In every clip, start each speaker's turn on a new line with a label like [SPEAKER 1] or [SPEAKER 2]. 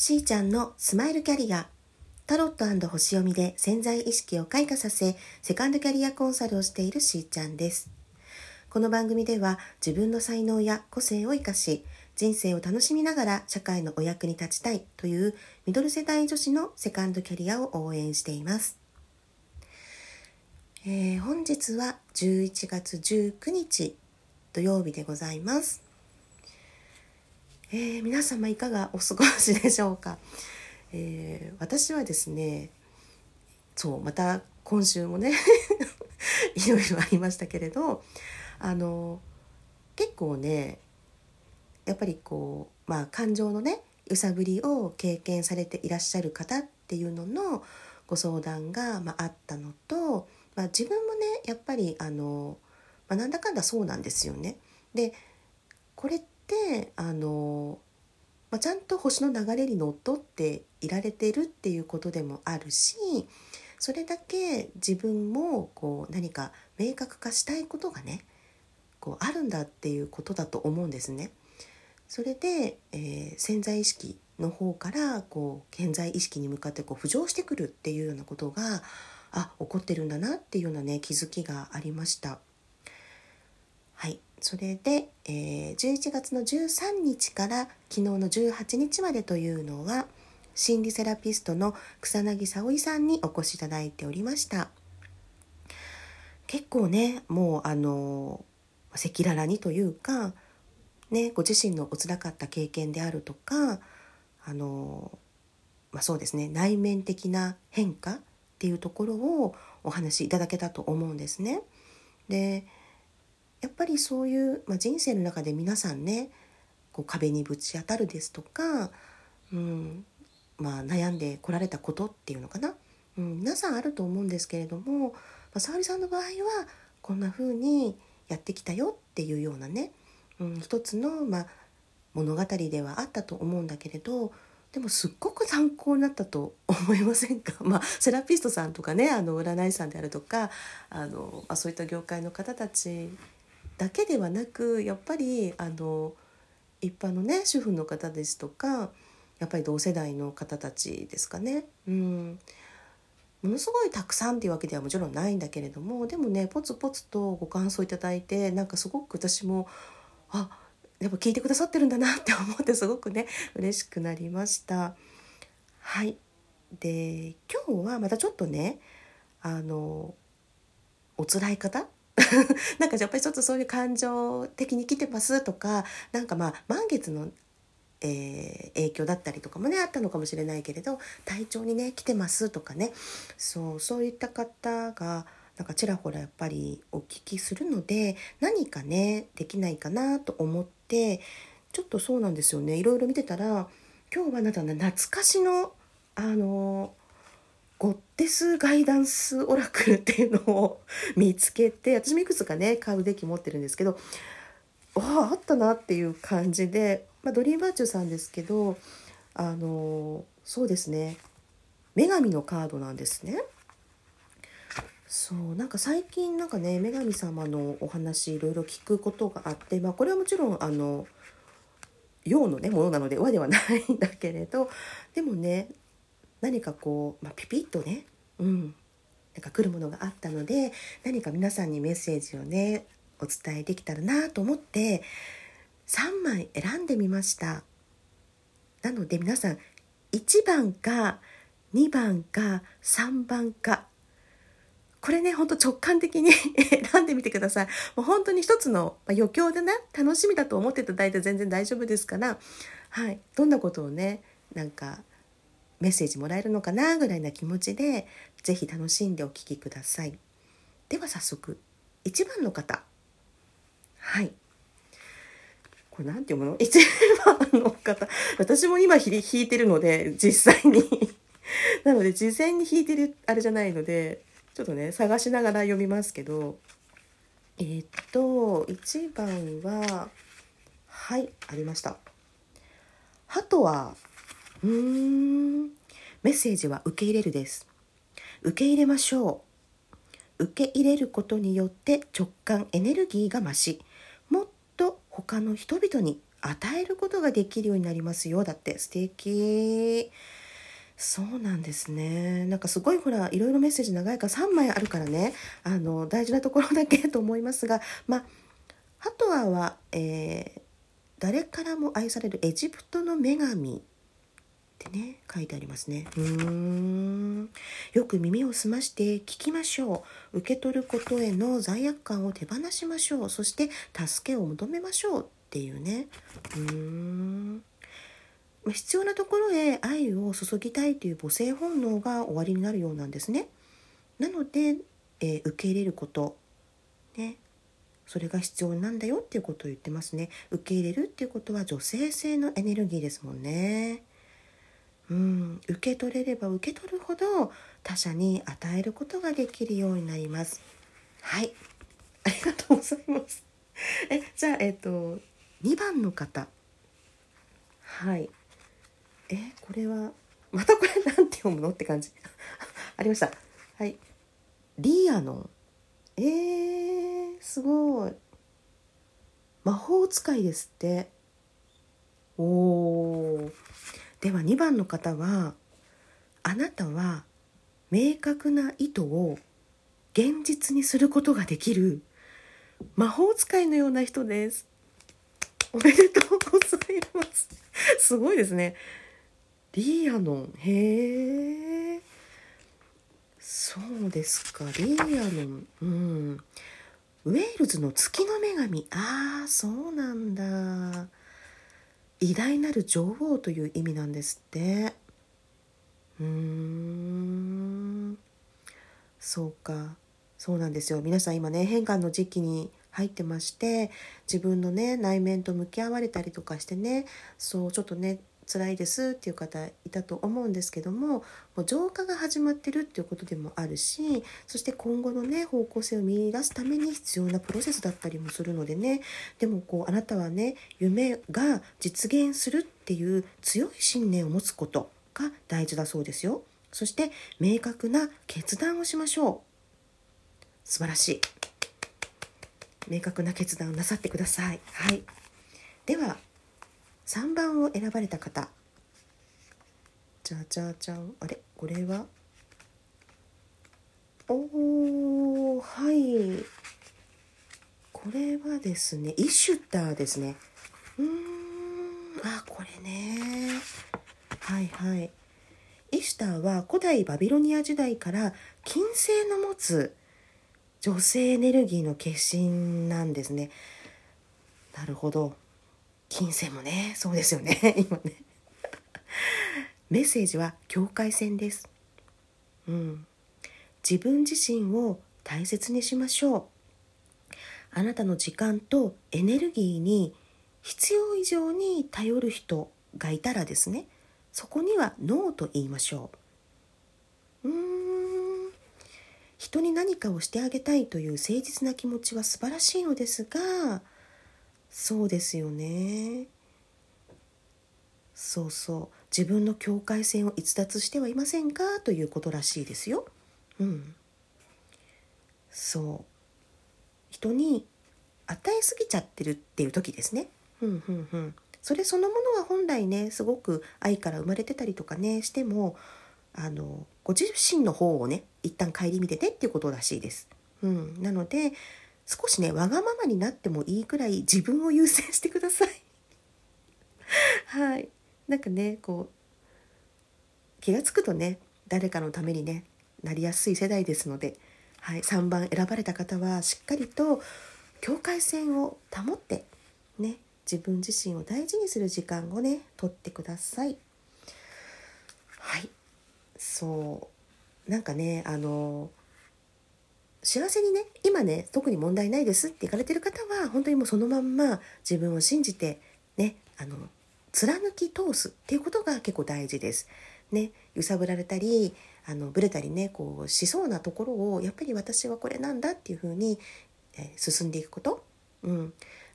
[SPEAKER 1] しーちゃんのスマイルキャリアタロット星読みで潜在意識を開花させセカンドキャリアコンサルをしているしーちゃんですこの番組では自分の才能や個性を生かし人生を楽しみながら社会のお役に立ちたいというミドル世代女子のセカンドキャリアを応援していますえー、本日は11月19日土曜日でございます。えー、皆様いかがお過ごしでしょうか、えー、私はですねそうまた今週もね いろいろありましたけれどあの結構ねやっぱりこうまあ感情のね揺さぶりを経験されていらっしゃる方っていうののご相談が、まあ、あったのとまあ、自分もねやっぱりあの、まあ、なんだかんだそうなんですよね。でこれってあの、まあ、ちゃんと星の流れにのっとっていられてるっていうことでもあるしそれだけ自分もこう何か明確化したいことがねこうあるんだっていうことだと思うんですね。それで、えー、潜在意識の方からこう潜在意識に向かってこう浮上してくるっていうようなことがあ怒ってるんだなっていうようなね気づきがありましたはいそれで、えー、11月の13日から昨日の18日までというのは心理セラピストの草薙沙織さんにお越しいただいておりました結構ねもうあの赤裸々にというかねご自身のおつらかった経験であるとかあのまあ、そうですね内面的な変化っていうところをお話しいただけたと思うんですね。でやっぱりそういう、まあ、人生の中で皆さんねこう壁にぶち当たるですとか、うんまあ、悩んでこられたことっていうのかな、うん、皆さんあると思うんですけれども、まあ、沙織さんの場合はこんな風にやってきたよっていうようなね、うん、一つの、まあ、物語ではあったと思うんだけれどでもすっごく参考になったと思いませんか、まあ、セラピストさんとかねあの占い師さんであるとかあの、まあ、そういった業界の方たちだけではなくやっぱりあの一般のね主婦の方ですとかやっぱり同世代の方たちですかね。うん。ものすごいたくさんっていうわけではもちろんないんだけれどもでもねポツポツとご感想いただいてなんかすごく私もあやっぱ聞いてくださってるんだなって思ってすごくね嬉しくなりました。はい。で今日はまたちょっとねあのお辛い方 なんかやっぱりちょっとそういう感情的に来てますとかなんかまあ満月の、えー、影響だったりとかもねあったのかもしれないけれど体調にね来てますとかね。そうそういった方がなんかちらほらやっぱりお聞きするので何かねできないかなと思ってちょっとそうなんですよね。いろいろ見てたら今日はなんだ懐かしのあのゴッテスガイダンスオラクルっていうのを見つけて私もいくつかね買うデッキ持ってるんですけどあああったなっていう感じで、まあ、ドリームバーチューさんですけどあのそうですね女神のカードなんですね。そうなんか最近なんかね女神様のお話いろいろ聞くことがあって、まあ、これはもちろんあの陽のねものなので和ではないんだけれどでもね何かこう、まあ、ピピッとねうんなんか来るものがあったので何か皆さんにメッセージをねお伝えできたらなと思って3枚選んでみましたなので皆さん1番か2番か3番かこれね、ほんと直感的に 選んでみてください。もう本当に一つの、まあ余興でね、楽しみだと思っていただいて全然大丈夫ですから、はい。どんなことをね、なんか、メッセージもらえるのかなぐらいな気持ちで、是非楽しんでお聴きください。では早速、1番の方。はい。これ何て読むの ?1 番の方。私も今弾いてるので、実際に なので、事前に弾いてるあれじゃないので、ちょっとね探しながら読みますけどえー、っと1番ははいありました。ハトはうーん。メッセージは受け入れるです。受け入れましょう。受け入れることによって直感エネルギーが増しもっと他の人々に与えることができるようになりますよだって。素敵。そうなんですね。なんかすごいほらいろいろメッセージ長いから3枚あるからね。あの大事なところだけと思いますがまあハトアは、えー、誰からも愛されるエジプトの女神ってね書いてありますね。うーん。よく耳を澄まして聞きましょう。受け取ることへの罪悪感を手放しましょう。そして助けを求めましょうっていうね。うーん。必要なところへ愛を注ぎたいという母性本能が終わりになるようなんですね。なので、えー、受け入れること、ね、それが必要なんだよっていうことを言ってますね。受け入れるっていうことは女性性のエネルギーですもんね。うん、受け取れれば受け取るほど他者に与えることができるようになります。はい、ありがとうございます。え、じゃあえっ、と2番の方。はい。えこれはまたこれなんて読むのって感じ ありましたはいリアノンえー、すごい魔法使いですっておおでは2番の方はあなたは明確な意図を現実にすることができる魔法使いのような人です。おめでとうございます。すごいですね。リーアノン。へえそうですか。リーアノン。うん。ウェールズの月の女神。ああそうなんだ。偉大なる女王という意味なんですって。うーん。そうか。そうなんですよ。皆さん今ね変換の時期に入ってまして自分のね内面と向き合われたりとかしてねそうちょっとね辛いですっていう方いたと思うんですけどももう浄化が始まってるっていうことでもあるしそして今後のね方向性を見出すために必要なプロセスだったりもするのでねでもこうあなたはね夢が実現するっていう強い信念を持つことが大事だそうですよ。そして明確な決断をしましょう。素晴らしい。明確な決断をなさってください。はい。では3番を選ばれた方。じゃじゃじゃん。あれ？これは？おーはい。これはですねイシュターですね。うーん。あこれね。はいはい。イシュターは古代バビロニア時代から金星の持つ女性エネルギーの化身なんですね。なるほど。金銭もねそうですよね。今ね。メッセージは境界線です。うん。自分自身を大切にしましょう。あなたの時間とエネルギーに必要以上に頼る人がいたらですねそこにはノーと言いましょう。うーん。人に何かをしてあげたいという誠実な気持ちは素晴らしいのですがそうですよね。そうそう。自分の境界線を逸脱してはいませんかということらしいですよ。うん。そう。人に与えすぎちゃってるっていう時ですね。うんうんうん。それそのものは本来ねすごく愛から生まれてたりとかねしてもあのご自身の方をね一旦顧みててっていうことらしいです。うん、なので少しねわがままになってもいいくらい自分を優先してください。はい。なんかねこう気が付くとね誰かのためにねなりやすい世代ですので、はい、3番選ばれた方はしっかりと境界線を保ってね自分自身を大事にする時間をね取ってください。はい。そう。なんかねあの幸せにね今ね特に問題ないですって言われてる方は本当にもうそのまんま自分を信じてねあの貫き通すっていうことが結構大事です。ね揺さぶられたりあのブレたりねこうしそうなところをやっぱり私はこれなんだっていうふうに、え、進んでいくこと。うん、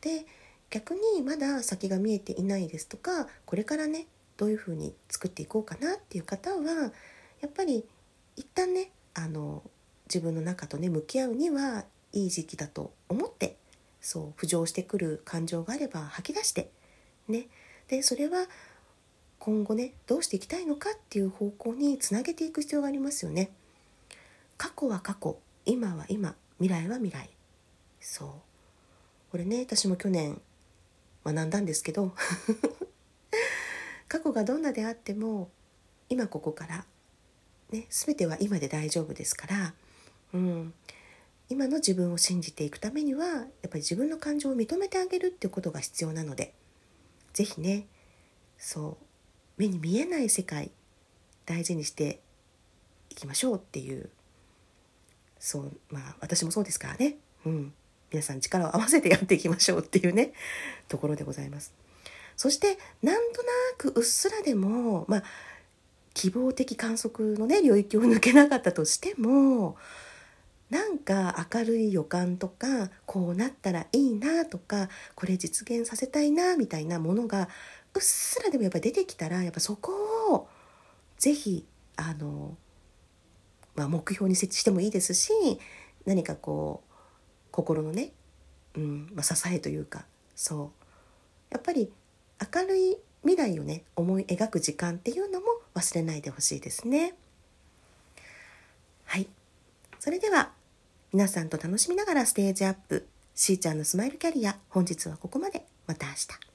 [SPEAKER 1] で逆にまだ先が見えていないですとかこれからねどういうふうに作っていこうかなっていう方はやっぱり一旦ねあの自分の中とね向き合うにはいい時期だと思ってそう浮上してくる感情があれば吐き出してね、でそれは今後ねどうしていきたいのかっていう方向につなげていく必要がありますよね。過去は過去今は今未来は未来。そう。これね私も去年学んだんですけど 過去がどんなであっても今ここから、ね、全ては今で大丈夫ですから、うん、今の自分を信じていくためにはやっぱり自分の感情を認めてあげるっていうことが必要なので是非ねそう目に見えない世界大事にしていきましょうっていうそうまあ私もそうですからね、うん、皆さん力を合わせてやっていきましょうっていうねところでございます。そしてなんとなくうっすらでもまあ希望的観測のね領域を抜けなかったとしてもなんか明るい予感とかこうなったらいいなとかこれ実現させたいなみたいなものがうっすらでもやっぱ出てきたらやっぱそこを是非あのまあ、目標に設置してもいいですし何かこう心のね、うんまあ、支えというかそうやっぱり明るい未来をね思い描く時間っていうのも忘れないでほしいですね。はいそれでは皆さんと楽しみながらステージアップしーちゃんのスマイルキャリア本日はここまでまた明日。